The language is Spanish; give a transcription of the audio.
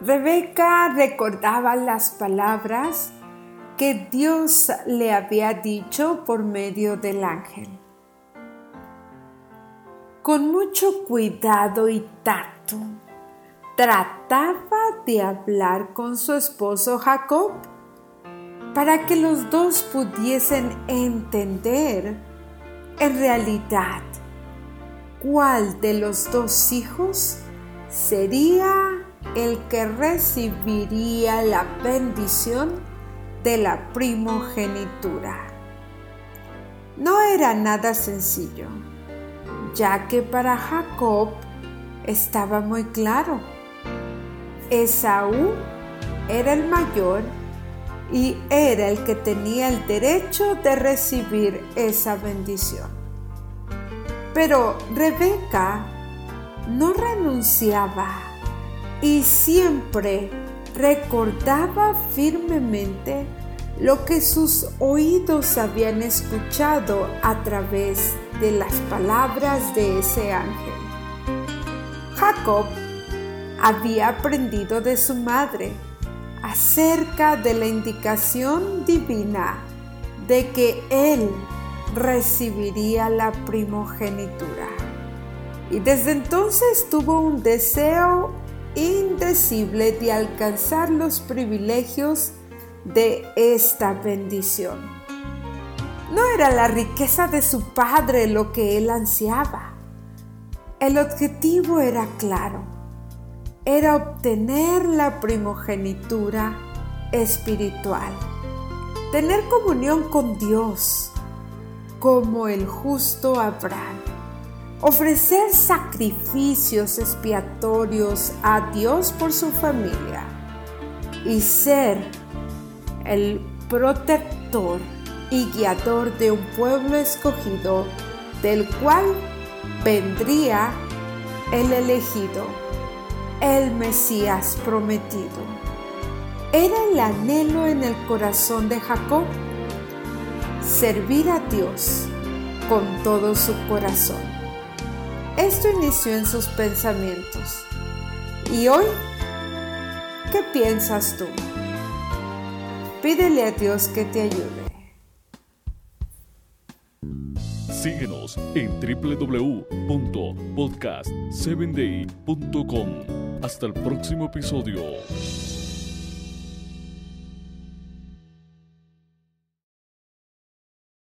Rebeca recordaba las palabras que Dios le había dicho por medio del ángel. Con mucho cuidado y tacto, trataba de hablar con su esposo Jacob para que los dos pudiesen entender en realidad cuál de los dos hijos sería el que recibiría la bendición de la primogenitura. No era nada sencillo, ya que para Jacob estaba muy claro. Esaú era el mayor y era el que tenía el derecho de recibir esa bendición. Pero Rebeca no renunciaba y siempre recordaba firmemente lo que sus oídos habían escuchado a través de las palabras de ese ángel. Jacob había aprendido de su madre acerca de la indicación divina de que él recibiría la primogenitura. Y desde entonces tuvo un deseo de alcanzar los privilegios de esta bendición. No era la riqueza de su padre lo que él ansiaba. El objetivo era claro. Era obtener la primogenitura espiritual. Tener comunión con Dios como el justo Abraham ofrecer sacrificios expiatorios a Dios por su familia y ser el protector y guiador de un pueblo escogido del cual vendría el elegido, el Mesías prometido. Era el anhelo en el corazón de Jacob servir a Dios con todo su corazón. Esto inició en sus pensamientos. ¿Y hoy? ¿Qué piensas tú? Pídele a Dios que te ayude. Síguenos en www.podcast7day.com. Hasta el próximo episodio.